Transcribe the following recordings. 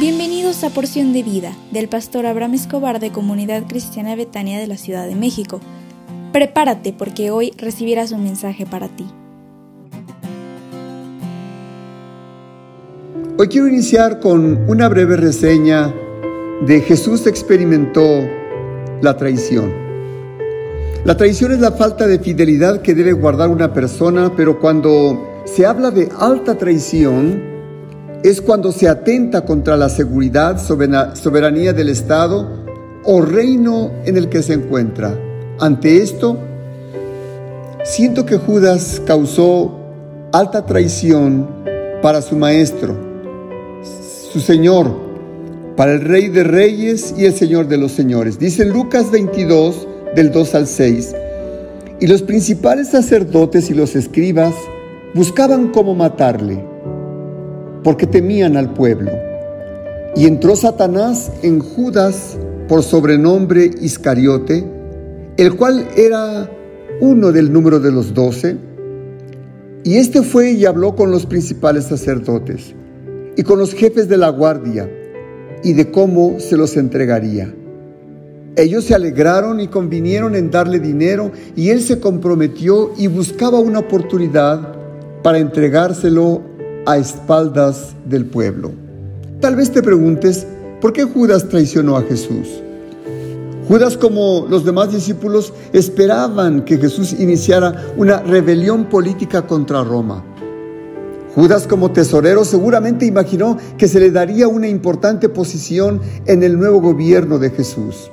Bienvenidos a Porción de Vida del pastor Abraham Escobar de Comunidad Cristiana Betania de la Ciudad de México. Prepárate porque hoy recibirás un mensaje para ti. Hoy quiero iniciar con una breve reseña de Jesús experimentó la traición. La traición es la falta de fidelidad que debe guardar una persona, pero cuando se habla de alta traición, es cuando se atenta contra la seguridad, soberanía del Estado o reino en el que se encuentra. Ante esto, siento que Judas causó alta traición para su maestro, su Señor, para el Rey de Reyes y el Señor de los Señores. Dice Lucas 22, del 2 al 6, y los principales sacerdotes y los escribas buscaban cómo matarle porque temían al pueblo. Y entró Satanás en Judas por sobrenombre Iscariote, el cual era uno del número de los doce. Y este fue y habló con los principales sacerdotes y con los jefes de la guardia y de cómo se los entregaría. Ellos se alegraron y convinieron en darle dinero y él se comprometió y buscaba una oportunidad para entregárselo a espaldas del pueblo. Tal vez te preguntes, ¿por qué Judas traicionó a Jesús? Judas, como los demás discípulos, esperaban que Jesús iniciara una rebelión política contra Roma. Judas, como tesorero, seguramente imaginó que se le daría una importante posición en el nuevo gobierno de Jesús.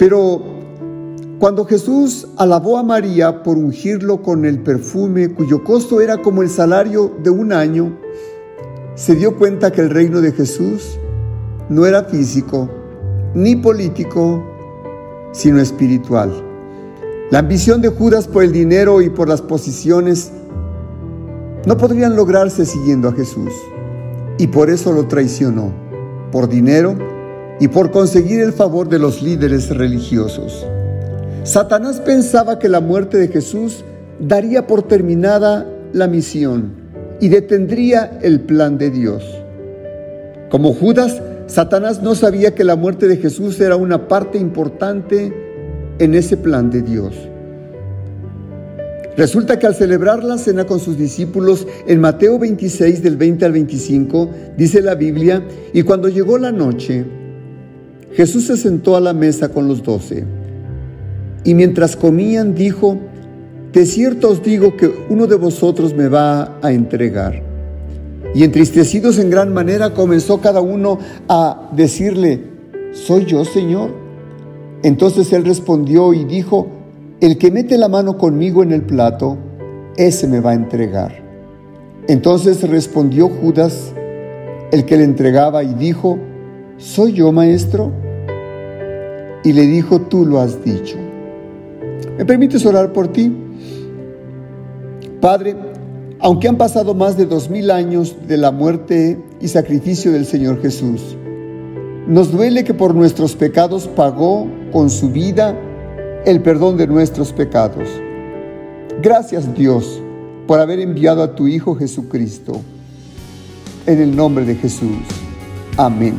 Pero cuando Jesús alabó a María por ungirlo con el perfume cuyo costo era como el salario de un año, se dio cuenta que el reino de Jesús no era físico ni político, sino espiritual. La ambición de Judas por el dinero y por las posiciones no podrían lograrse siguiendo a Jesús. Y por eso lo traicionó, por dinero y por conseguir el favor de los líderes religiosos. Satanás pensaba que la muerte de Jesús daría por terminada la misión y detendría el plan de Dios. Como Judas, Satanás no sabía que la muerte de Jesús era una parte importante en ese plan de Dios. Resulta que al celebrar la cena con sus discípulos en Mateo 26 del 20 al 25, dice la Biblia, y cuando llegó la noche, Jesús se sentó a la mesa con los doce. Y mientras comían dijo, de cierto os digo que uno de vosotros me va a entregar. Y entristecidos en gran manera comenzó cada uno a decirle, ¿soy yo, Señor? Entonces él respondió y dijo, el que mete la mano conmigo en el plato, ese me va a entregar. Entonces respondió Judas, el que le entregaba, y dijo, ¿soy yo, maestro? Y le dijo, tú lo has dicho. ¿Me permites orar por ti? Padre, aunque han pasado más de dos mil años de la muerte y sacrificio del Señor Jesús, nos duele que por nuestros pecados pagó con su vida el perdón de nuestros pecados. Gracias Dios por haber enviado a tu Hijo Jesucristo. En el nombre de Jesús. Amén.